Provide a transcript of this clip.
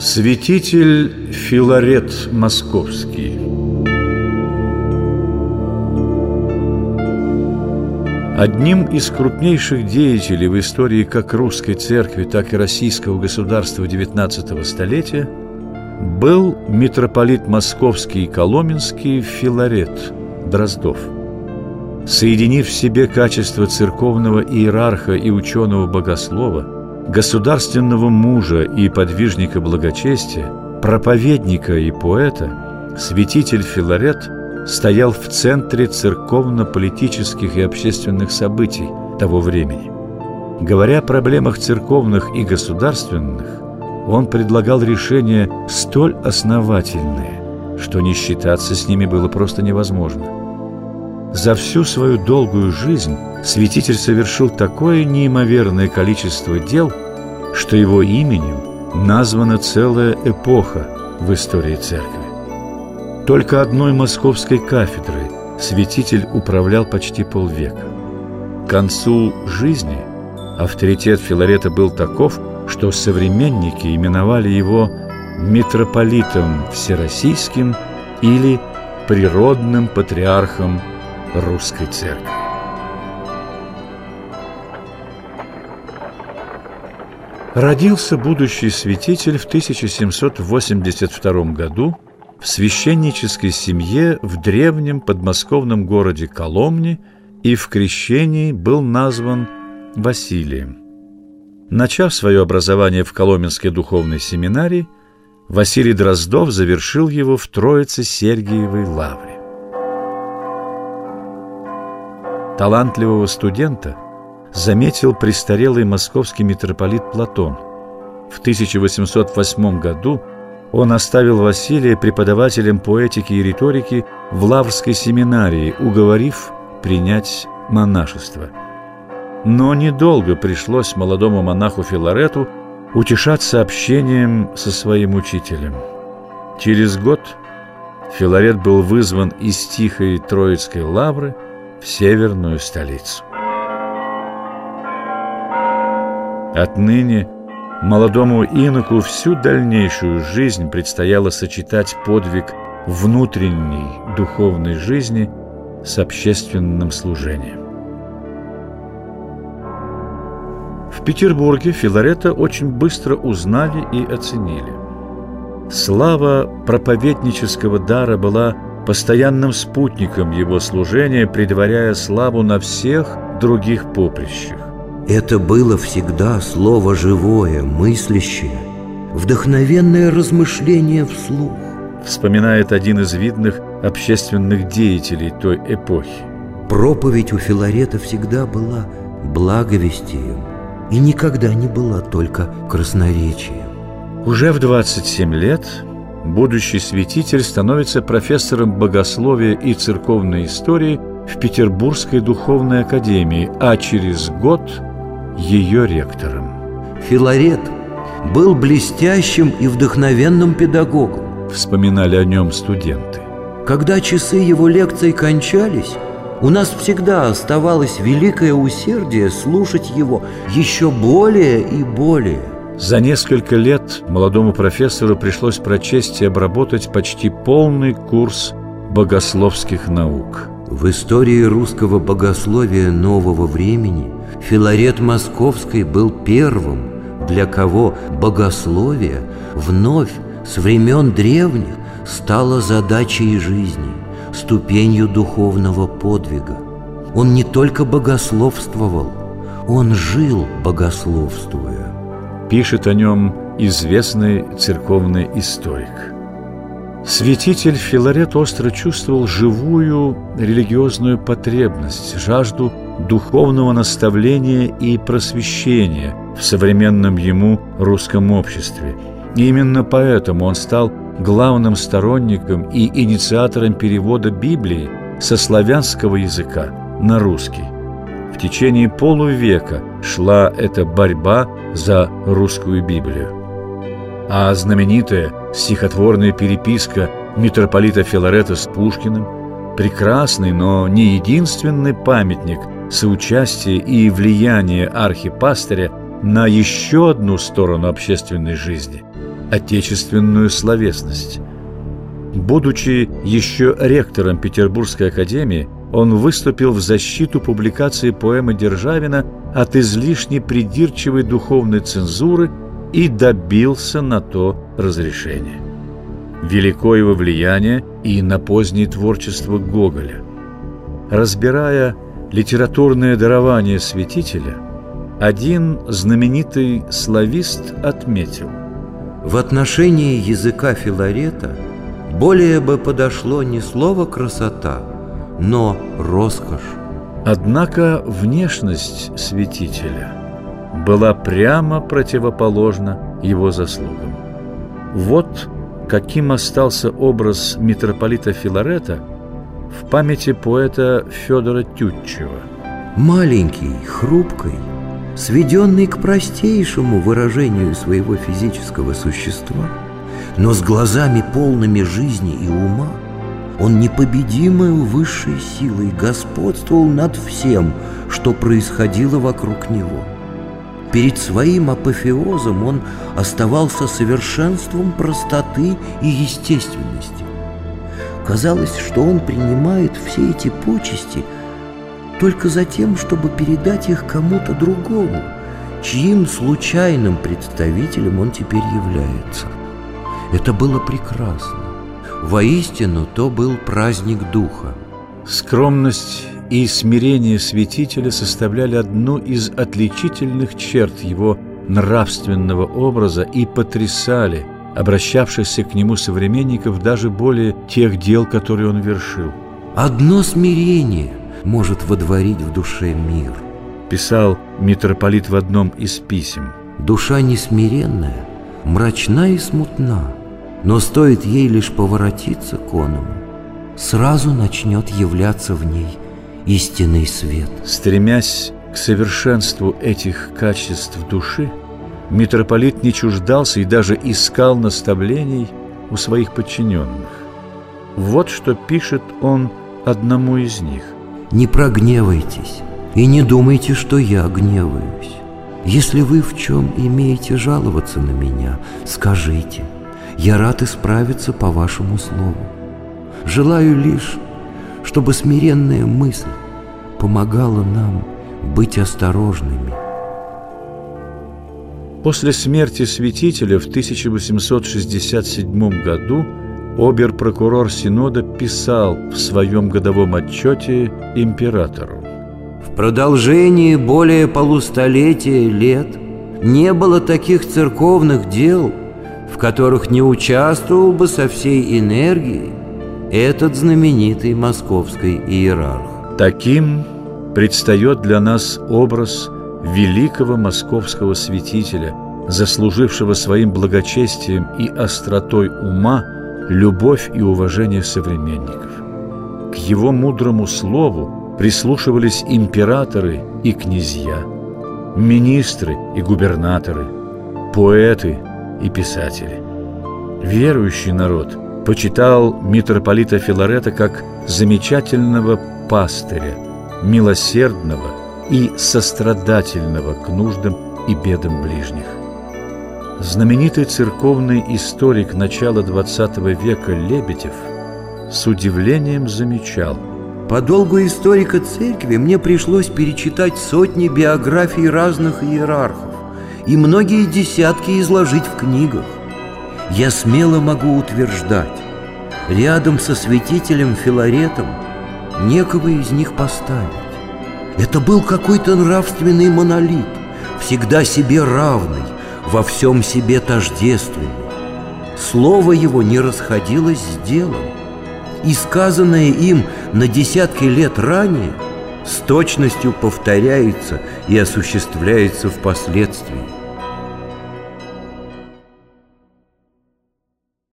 Святитель Филарет Московский Одним из крупнейших деятелей в истории как русской церкви, так и российского государства XIX столетия был митрополит Московский и Коломенский Филарет Дроздов. Соединив в себе качество церковного иерарха и ученого-богослова, государственного мужа и подвижника благочестия, проповедника и поэта, святитель Филарет – стоял в центре церковно-политических и общественных событий того времени. Говоря о проблемах церковных и государственных, он предлагал решения столь основательные, что не считаться с ними было просто невозможно. За всю свою долгую жизнь святитель совершил такое неимоверное количество дел, что его именем названа целая эпоха в истории церкви. Только одной московской кафедрой святитель управлял почти полвека. К концу жизни авторитет Филарета был таков, что современники именовали его митрополитом всероссийским или природным патриархом русской церкви. Родился будущий святитель в 1782 году в священнической семье в древнем подмосковном городе Коломне и в крещении был назван Василием. Начав свое образование в Коломенской духовной семинарии, Василий Дроздов завершил его в Троице-Сергиевой лавре. Талантливого студента заметил престарелый московский митрополит Платон. В 1808 году он оставил Василия преподавателем поэтики и риторики в Лаврской семинарии, уговорив принять монашество. Но недолго пришлось молодому монаху Филарету утешаться общением со своим учителем. Через год Филарет был вызван из тихой Троицкой лавры в северную столицу. Отныне – Молодому иноку всю дальнейшую жизнь предстояло сочетать подвиг внутренней духовной жизни с общественным служением. В Петербурге Филарета очень быстро узнали и оценили. Слава проповеднического дара была постоянным спутником его служения, предваряя славу на всех других поприщах. Это было всегда слово живое, мыслящее, вдохновенное размышление вслух. Вспоминает один из видных общественных деятелей той эпохи. Проповедь у Филарета всегда была благовестием и никогда не была только красноречием. Уже в 27 лет будущий святитель становится профессором богословия и церковной истории в Петербургской духовной академии, а через год – ее ректором. Филарет был блестящим и вдохновенным педагогом. Вспоминали о нем студенты. Когда часы его лекций кончались, у нас всегда оставалось великое усердие слушать его еще более и более. За несколько лет молодому профессору пришлось прочесть и обработать почти полный курс богословских наук. В истории русского богословия нового времени – Филарет Московский был первым, для кого богословие вновь с времен древних стало задачей жизни, ступенью духовного подвига. Он не только богословствовал, он жил богословствуя. Пишет о нем известный церковный историк. Святитель Филарет остро чувствовал живую религиозную потребность, жажду духовного наставления и просвещения в современном ему русском обществе. И именно поэтому он стал главным сторонником и инициатором перевода Библии со славянского языка на русский. В течение полувека шла эта борьба за русскую Библию. А знаменитая стихотворная переписка митрополита Филарета с Пушкиным – прекрасный, но не единственный памятник – соучастие и влияние архипастыря на еще одну сторону общественной жизни отечественную словесность. Будучи еще ректором Петербургской академии, он выступил в защиту публикации поэмы Державина от излишне придирчивой духовной цензуры и добился на то разрешения. Велико его влияние и на позднее творчество Гоголя. Разбирая литературное дарование святителя, один знаменитый славист отметил В отношении языка Филарета более бы подошло не слово «красота», но роскошь. Однако внешность святителя была прямо противоположна его заслугам. Вот каким остался образ митрополита Филарета в памяти поэта Федора Тютчева. Маленький, хрупкий, сведенный к простейшему выражению своего физического существа, но с глазами полными жизни и ума – он непобедимой высшей силой господствовал над всем, что происходило вокруг него. Перед своим апофеозом он оставался совершенством простоты и естественности. Казалось, что он принимает все эти почести только за тем, чтобы передать их кому-то другому, чьим случайным представителем он теперь является. Это было прекрасно. Воистину, то был праздник Духа. Скромность и смирение святителя составляли одну из отличительных черт его нравственного образа и потрясали обращавшихся к нему современников даже более тех дел, которые он вершил. «Одно смирение может водворить в душе мир», писал митрополит в одном из писем. «Душа несмиренная, мрачна и смутна, но стоит ей лишь поворотиться к оному, сразу начнет являться в ней истинный свет. Стремясь к совершенству этих качеств души, митрополит не чуждался и даже искал наставлений у своих подчиненных. Вот что пишет он одному из них. «Не прогневайтесь и не думайте, что я гневаюсь. Если вы в чем имеете жаловаться на меня, скажите – я рад исправиться по вашему слову. Желаю лишь, чтобы смиренная мысль помогала нам быть осторожными. После смерти святителя в 1867 году обер-прокурор Синода писал в своем годовом отчете императору. В продолжении более полустолетия лет не было таких церковных дел, в которых не участвовал бы со всей энергией этот знаменитый московский иерарх. Таким предстает для нас образ великого московского святителя, заслужившего своим благочестием и остротой ума любовь и уважение современников. К его мудрому слову прислушивались императоры и князья, министры и губернаторы, поэты – и писатели. Верующий народ почитал митрополита Филарета как замечательного пастыря, милосердного и сострадательного к нуждам и бедам ближних. Знаменитый церковный историк начала XX века Лебедев с удивлением замечал – по долгу историка церкви мне пришлось перечитать сотни биографий разных иерархов и многие десятки изложить в книгах. Я смело могу утверждать, рядом со святителем Филаретом некого из них поставить. Это был какой-то нравственный монолит, всегда себе равный, во всем себе тождественный. Слово его не расходилось с делом, и сказанное им на десятки лет ранее – с точностью повторяется и осуществляется впоследствии.